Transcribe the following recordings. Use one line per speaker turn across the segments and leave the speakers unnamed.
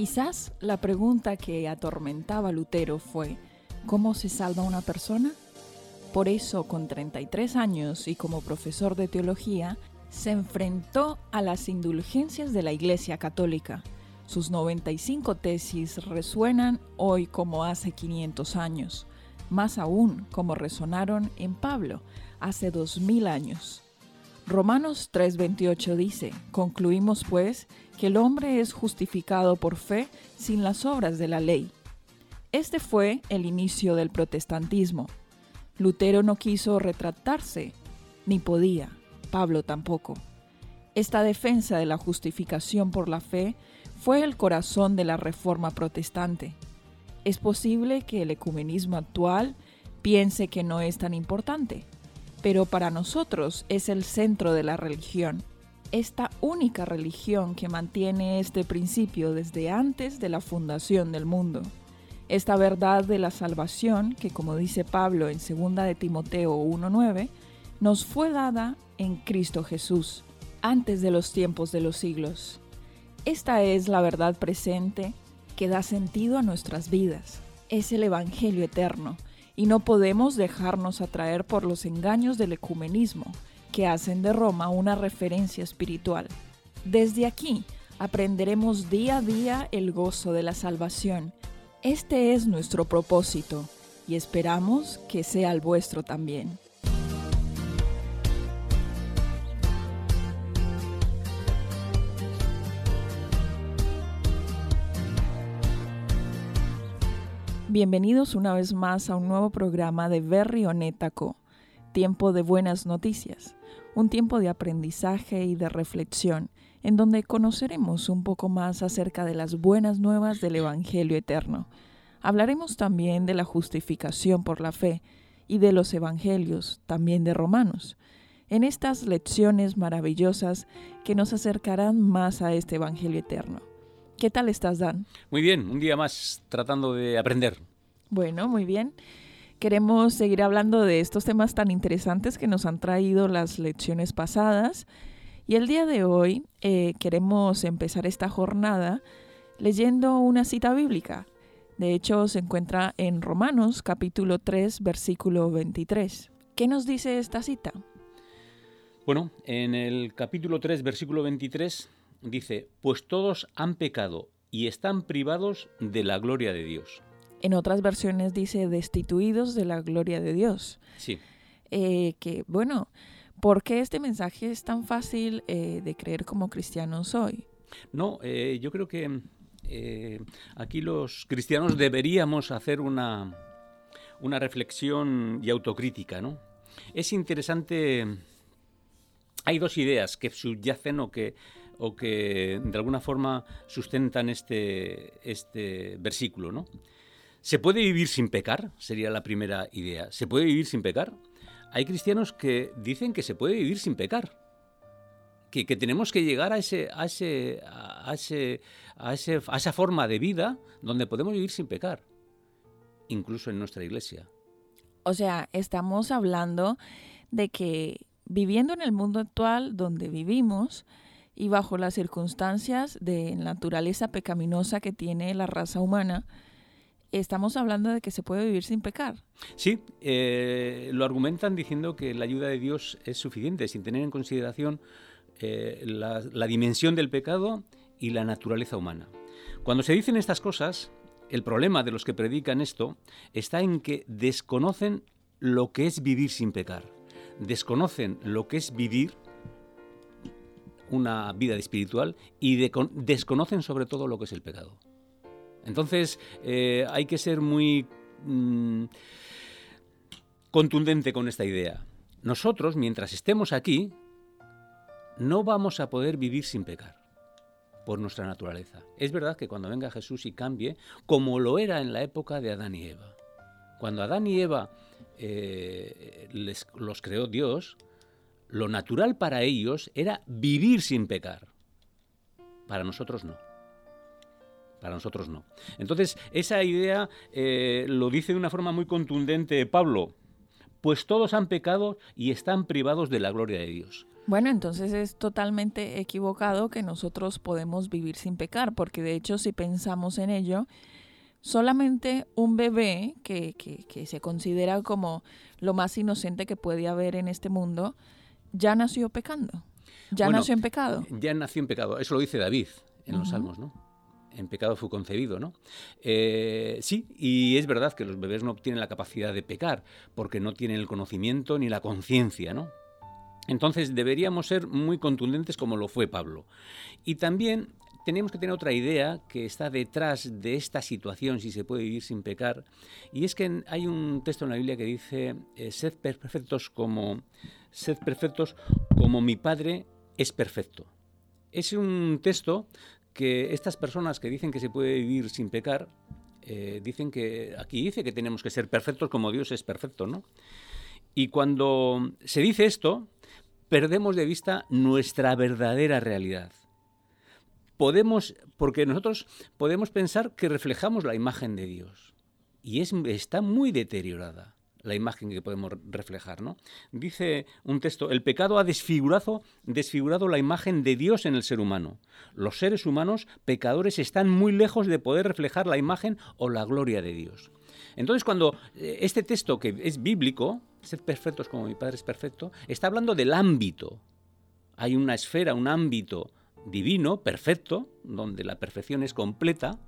Quizás la pregunta que atormentaba a Lutero fue, ¿cómo se salva una persona? Por eso, con 33 años y como profesor de teología, se enfrentó a las indulgencias de la Iglesia Católica. Sus 95 tesis resuenan hoy como hace 500 años, más aún como resonaron en Pablo hace 2000 años. Romanos 3:28 dice, concluimos pues que el hombre es justificado por fe sin las obras de la ley. Este fue el inicio del protestantismo. Lutero no quiso retratarse, ni podía, Pablo tampoco. Esta defensa de la justificación por la fe fue el corazón de la reforma protestante. Es posible que el ecumenismo actual piense que no es tan importante, pero para nosotros es el centro de la religión, esta única religión que mantiene este principio desde antes de la fundación del mundo. Esta verdad de la salvación, que como dice Pablo en 2 de Timoteo 1.9, nos fue dada en Cristo Jesús, antes de los tiempos de los siglos. Esta es la verdad presente que da sentido a nuestras vidas. Es el Evangelio eterno, y no podemos dejarnos atraer por los engaños del ecumenismo, que hacen de Roma una referencia espiritual. Desde aquí aprenderemos día a día el gozo de la salvación. Este es nuestro propósito y esperamos que sea el vuestro también. Bienvenidos una vez más a un nuevo programa de Berrionetaco, tiempo de buenas noticias, un tiempo de aprendizaje y de reflexión, en donde conoceremos un poco más acerca de las buenas nuevas del Evangelio eterno. Hablaremos también de la justificación por la fe y de los Evangelios, también de Romanos, en estas lecciones maravillosas que nos acercarán más a este Evangelio eterno. ¿Qué tal estás, Dan?
Muy bien, un día más tratando de aprender.
Bueno, muy bien. Queremos seguir hablando de estos temas tan interesantes que nos han traído las lecciones pasadas. Y el día de hoy eh, queremos empezar esta jornada leyendo una cita bíblica. De hecho, se encuentra en Romanos capítulo 3, versículo 23. ¿Qué nos dice esta cita?
Bueno, en el capítulo 3, versículo 23 dice, pues todos han pecado y están privados de la gloria de Dios.
En otras versiones dice destituidos de la gloria de Dios.
Sí.
Eh, que, bueno, ¿por qué este mensaje es tan fácil eh, de creer como cristianos hoy?
No, eh, yo creo que aquí los cristianos deberíamos hacer una, una reflexión y autocrítica, ¿no? Es interesante, hay dos ideas que subyacen o que o que de alguna forma sustentan este, este versículo. ¿no? ¿Se puede vivir sin pecar? Sería la primera idea. ¿Se puede vivir sin pecar? Hay cristianos que dicen que se puede vivir sin pecar. Que, tenemos que llegar a, ese, a, ese, a, ese, a, a esa forma de vida donde podemos vivir sin pecar, incluso en nuestra iglesia.
O sea, estamos hablando de que viviendo en el mundo actual donde vivimos, y bajo las circunstancias de naturaleza pecaminosa que tiene la raza humana, estamos hablando de que se puede vivir sin pecar.
Sí, eh, lo argumentan diciendo que la ayuda de Dios es suficiente, sin tener en consideración eh, la, la dimensión del pecado y la naturaleza humana. Cuando se dicen estas cosas, el problema de los que predican esto está en que desconocen lo que es vivir sin pecar, desconocen lo que es vivir una vida espiritual y desconocen sobre todo lo que es el pecado. Entonces eh, hay que ser muy mm, contundente con esta idea. Nosotros, mientras estemos aquí, no vamos a poder vivir sin pecar por nuestra naturaleza. Es verdad que cuando venga Jesús y cambie, como lo era en la época de Adán y Eva. Cuando Adán y Eva eh, les, los creó Dios, lo natural para ellos era vivir sin pecar. Para nosotros no. Para nosotros no. Entonces, esa idea eh, lo dice de una forma muy contundente Pablo. Pues todos han pecado y están privados de la gloria de Dios.
Bueno, entonces es totalmente equivocado que nosotros podemos vivir sin pecar, porque de hecho si pensamos en ello, solamente un bebé que, que, se considera como lo más inocente que puede haber en este mundo, ya nació pecando, ya nació en pecado.
Ya nació en pecado, eso lo dice David en los Salmos, ¿no? En pecado fue concebido, ¿no? Eh, sí, y es verdad que los bebés no tienen la capacidad de pecar, porque no tienen el conocimiento ni la conciencia, ¿no? Entonces deberíamos ser muy contundentes como lo fue Pablo. Y también tenemos que tener otra idea que está detrás de esta situación, si se puede vivir sin pecar, y es que hay un texto en la Biblia que dice, eh, sed perfectos como, sed perfectos como mi Padre es perfecto. Es un texto que estas personas que dicen que se puede vivir sin pecar, eh, dicen que aquí dice que tenemos que ser perfectos como Dios es perfecto, ¿no? Y cuando se dice esto, perdemos de vista nuestra verdadera realidad. Podemos, porque nosotros podemos pensar que reflejamos la imagen de Dios y es, está muy deteriorada la imagen que podemos reflejar, ¿no? Dice un texto, el pecado ha desfigurado, desfigurado la imagen de Dios en el ser humano. Los seres humanos pecadores están muy lejos de poder reflejar la imagen o la gloria de Dios. Entonces, cuando eh, este texto que es bíblico, sed perfectos como mi Padre es perfecto, está hablando del ámbito. Hay una esfera, un ámbito divino, perfecto, donde la perfección es completa,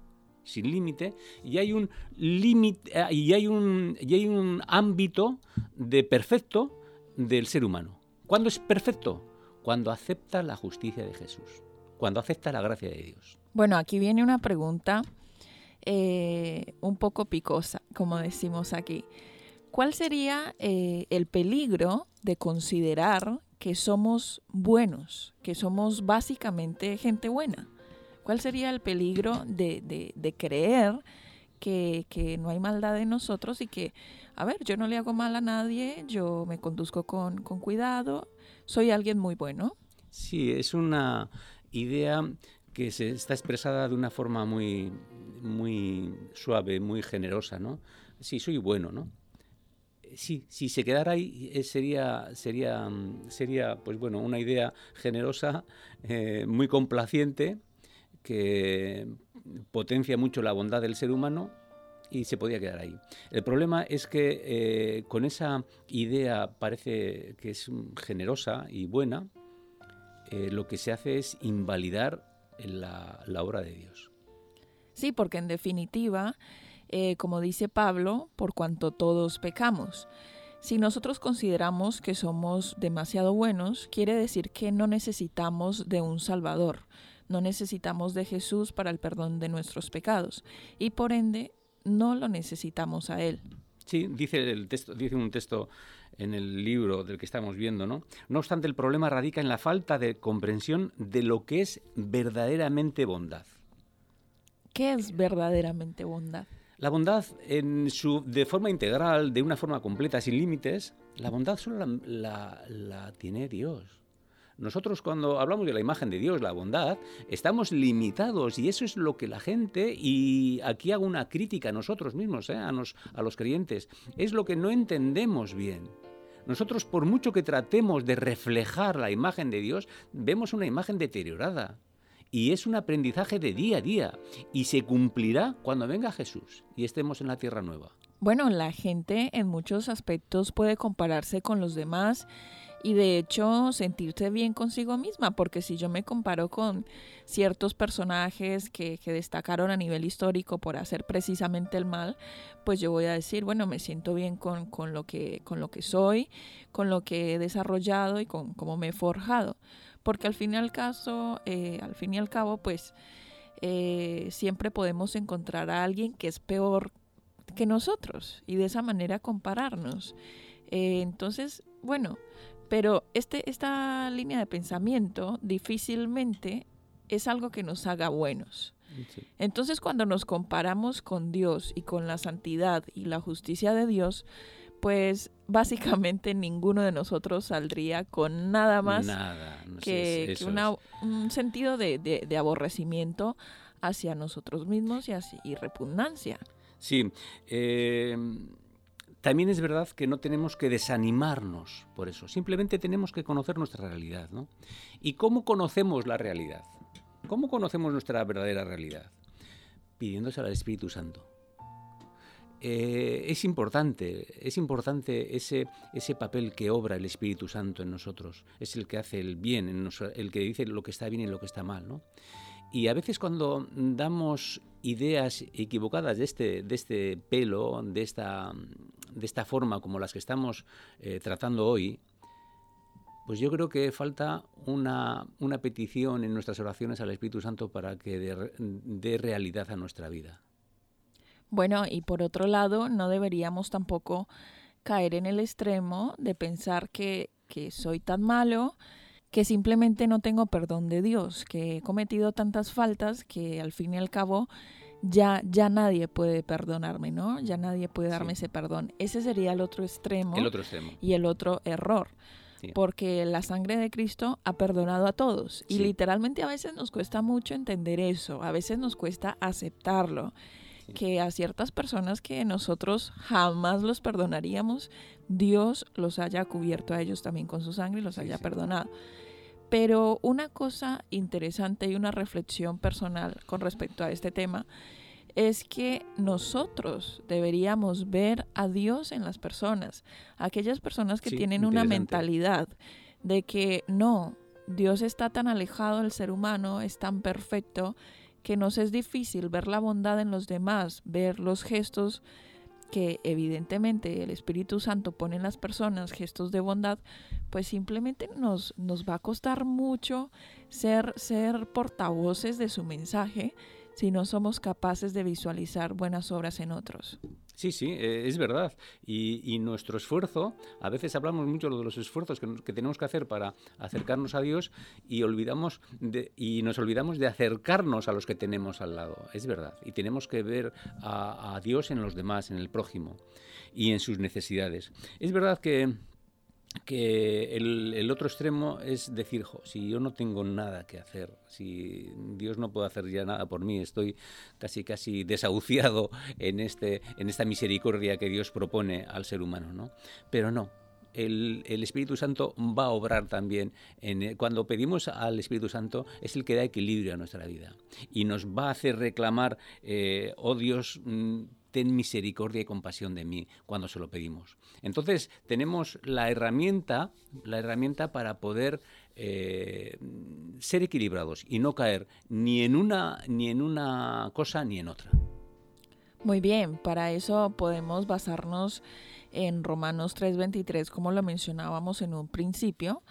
sin límite, y hay un límite eh, y hay un y hay un ámbito de perfecto del ser humano. ¿Cuándo es perfecto? Cuando acepta la justicia de Jesús, cuando acepta la gracia de Dios.
Bueno, aquí viene una pregunta eh, un poco picosa, como decimos aquí. ¿Cuál sería eh, el peligro de considerar que somos buenos, que somos básicamente gente buena? ¿Cuál sería el peligro de, creer que, no hay maldad en nosotros y que, a ver, yo no le hago mal a nadie, yo me conduzco con, con cuidado, soy alguien muy bueno?
Sí, es una idea que se está expresada de una forma muy, muy suave, muy generosa, ¿no? Sí, soy bueno, ¿no? Sí, si se quedara ahí eh, sería, sería, mm, sería, pues bueno, una idea generosa, eh, muy complaciente, que potencia mucho la bondad del ser humano y se podía quedar ahí. El problema es que eh, con esa idea parece que es generosa y buena, lo que se hace es invalidar la, la obra de Dios.
Sí, porque en definitiva, eh, como dice Pablo, por cuanto todos pecamos. Si nosotros consideramos que somos demasiado buenos, quiere decir que no necesitamos de un Salvador, no necesitamos de Jesús para el perdón de nuestros pecados y por ende no lo necesitamos a Él.
Sí, dice, el texto, dice un texto en el libro del que estamos viendo, ¿no? No obstante, el problema radica en la falta de comprensión de lo que es verdaderamente bondad.
¿Qué es verdaderamente bondad?
La bondad en su, de forma integral, de una forma completa, sin límites, la bondad solo la, la tiene Dios. Nosotros cuando hablamos de la imagen de Dios, la bondad, estamos limitados y eso es lo que la gente, y aquí hago una crítica a nosotros mismos, ¿eh? a, a los creyentes, es lo que no entendemos bien. Nosotros por mucho que tratemos de reflejar la imagen de Dios, vemos una imagen deteriorada y es un aprendizaje de día a día y se cumplirá cuando venga Jesús y estemos en la tierra nueva.
Bueno, la gente en muchos aspectos puede compararse con los demás y de hecho sentirse bien consigo misma, porque si yo me comparo con ciertos personajes que, destacaron a nivel histórico por hacer precisamente el mal, pues yo voy a decir, bueno, me siento bien con, con lo, que, con lo que soy, con lo que he desarrollado y con cómo me he forjado porque al fin y al caso, eh, al fin y al cabo, pues eh, siempre podemos encontrar a alguien que es peor que nosotros y de esa manera compararnos. Eh, entonces, bueno, pero este, esta línea de pensamiento difícilmente es algo que nos haga buenos. Entonces, cuando nos comparamos con Dios y con la santidad y la justicia de Dios, pues básicamente ninguno de nosotros saldría con nada más que, un sentido de, aborrecimiento hacia nosotros mismos y, así, y repugnancia.
Sí, eh, también es verdad que no tenemos que desanimarnos por eso, simplemente tenemos que conocer nuestra realidad. ¿no? ¿Y cómo conocemos la realidad? ¿Cómo conocemos nuestra verdadera realidad? Pidiéndose al Espíritu Santo. Eh, es importante, es importante ese, ese papel que obra el Espíritu Santo en nosotros. Es el que hace el bien, el que dice lo que está bien y lo que está mal. ¿no? Y a veces cuando damos ideas equivocadas de este, de este pelo, de esta, de esta forma como las que estamos eh, tratando hoy, pues yo creo que falta una, una, petición en nuestras oraciones al Espíritu Santo para que dé, realidad a nuestra vida.
Bueno, y por otro lado, no deberíamos tampoco caer en el extremo de pensar que, que soy tan malo, que simplemente no tengo perdón de Dios, que he cometido tantas faltas que al fin y al cabo ya, ya nadie puede perdonarme, ¿no? Ya nadie puede darme ese perdón. Ese sería el otro extremo.
El otro extremo.
Y el otro error. Porque la sangre de Cristo ha perdonado a todos. Y literalmente a veces nos cuesta mucho entender eso. A veces nos cuesta aceptarlo. Que a ciertas personas que nosotros jamás los perdonaríamos, Dios los haya cubierto a ellos también con su sangre y los haya perdonado. Pero una cosa interesante y una reflexión personal con respecto a este tema es que nosotros deberíamos ver a Dios en las personas, aquellas personas que tienen una mentalidad de que no, Dios está tan alejado del ser humano, es tan perfecto, que nos es difícil ver la bondad en los demás, ver los gestos que evidentemente el Espíritu Santo pone en las personas gestos de bondad, pues simplemente nos, nos va a costar mucho ser, ser portavoces de su mensaje si no somos capaces de visualizar buenas obras en otros.
Sí, sí, eh, es verdad. Y, nuestro esfuerzo, a veces hablamos mucho de los esfuerzos que, tenemos que hacer para acercarnos a Dios y, olvidamos de, y nos olvidamos de acercarnos a los que tenemos al lado. Es verdad. Y tenemos que ver a, a Dios en los demás, en el prójimo y en sus necesidades. Es verdad que que el, otro extremo es decir, si yo no tengo nada que hacer, si Dios no puede hacer ya nada por mí, estoy casi casi desahuciado en, este, en esta misericordia que Dios propone al ser humano, ¿no? Pero no, el, Espíritu Santo va a obrar también. En, cuando pedimos al Espíritu Santo es el que da equilibrio a nuestra vida y nos va a hacer reclamar, eh, oh Dios, mm, ten misericordia y compasión de mí cuando se lo pedimos. Entonces tenemos la herramienta, la herramienta para poder eh, ser equilibrados y no caer ni en una ni en una cosa ni en otra.
Muy bien, para eso podemos basarnos en Romanos 3:23, como lo mencionábamos en un principio,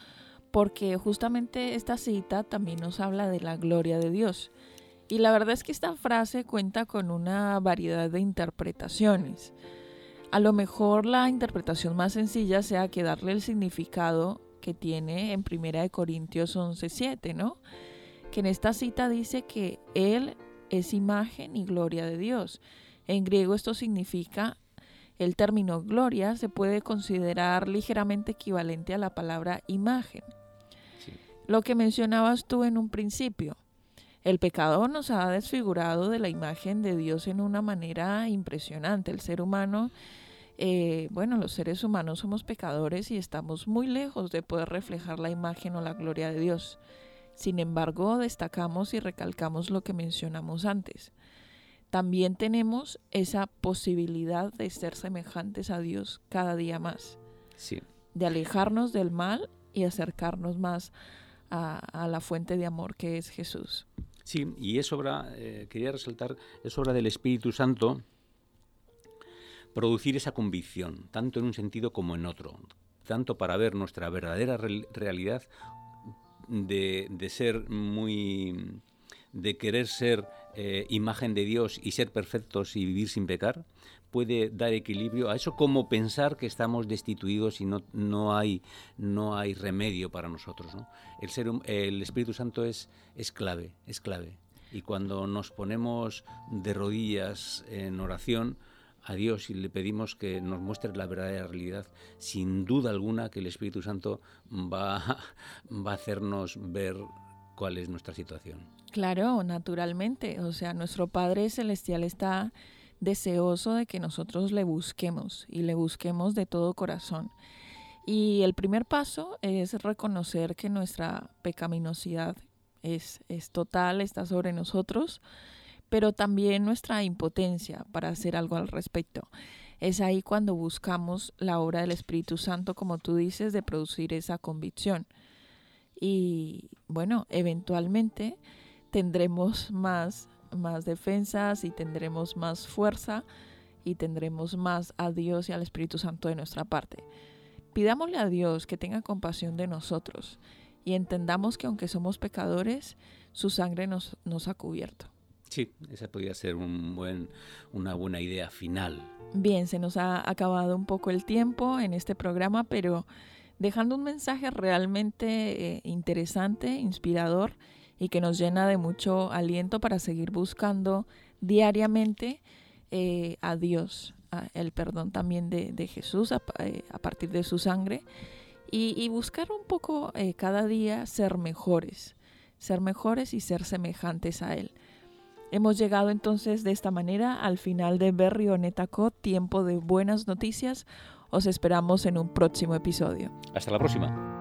porque justamente esta cita también nos habla de la gloria de Dios. Y la verdad es que esta frase cuenta con una variedad de interpretaciones. A lo mejor la interpretación más sencilla sea que darle el significado que tiene en 1 Corintios 11:7, ¿no? Que en esta cita dice que Él es imagen y gloria de Dios. En griego esto significa, el término gloria se puede considerar ligeramente equivalente a la palabra imagen. Lo que mencionabas tú en un principio, el pecado nos ha desfigurado de la imagen de Dios en una manera impresionante. El ser humano, eh, bueno, los seres humanos somos pecadores y estamos muy lejos de poder reflejar la imagen o la gloria de Dios. Sin embargo, destacamos y recalcamos lo que mencionamos antes. También tenemos esa posibilidad de ser semejantes a Dios cada día más.
Sí.
De alejarnos del mal y acercarnos más a, a la fuente de amor que es Jesús.
Sí, y es obra, eh, quería resaltar, es obra del Espíritu Santo producir esa convicción, tanto en un sentido como en otro, tanto para ver nuestra verdadera realidad de, de, ser muy, de querer ser eh, imagen de Dios y ser perfectos y vivir sin pecar, puede dar equilibrio a eso como pensar que estamos destituidos y no, no, hay, no hay remedio para nosotros. ¿no? El, ser, el Espíritu Santo es, es clave, es clave. Y cuando nos ponemos de rodillas en oración a Dios y le pedimos que nos muestre la verdadera realidad, sin duda alguna que el Espíritu Santo va, va a hacernos ver cuál es nuestra situación.
Claro, naturalmente. O sea, nuestro Padre Celestial está deseoso de que nosotros le busquemos y le busquemos de todo corazón. Y el primer paso es reconocer que nuestra pecaminosidad es, es total, está sobre nosotros, pero también nuestra impotencia para hacer algo al respecto. Es ahí cuando buscamos la obra del Espíritu Santo, como tú dices, de producir esa convicción. Y bueno, eventualmente tendremos más, más defensas y tendremos más fuerza y tendremos más a Dios y al Espíritu Santo de nuestra parte. Pidámosle a Dios que tenga compasión de nosotros y entendamos que aunque somos pecadores, su sangre nos, nos ha cubierto.
Sí, esa podría ser un buen, una buena idea final.
Bien, se nos ha acabado un poco el tiempo en este programa, pero dejando un mensaje realmente eh, interesante, inspirador y que nos llena de mucho aliento para seguir buscando diariamente eh, a Dios, el perdón también de, Jesús eh, a, partir de su sangre y, buscar un poco cada día ser mejores, ser mejores y ser semejantes a Él. Hemos llegado entonces de esta manera al final de Berrio Netacot, tiempo de buenas noticias. Os esperamos en un próximo episodio.
Hasta la próxima.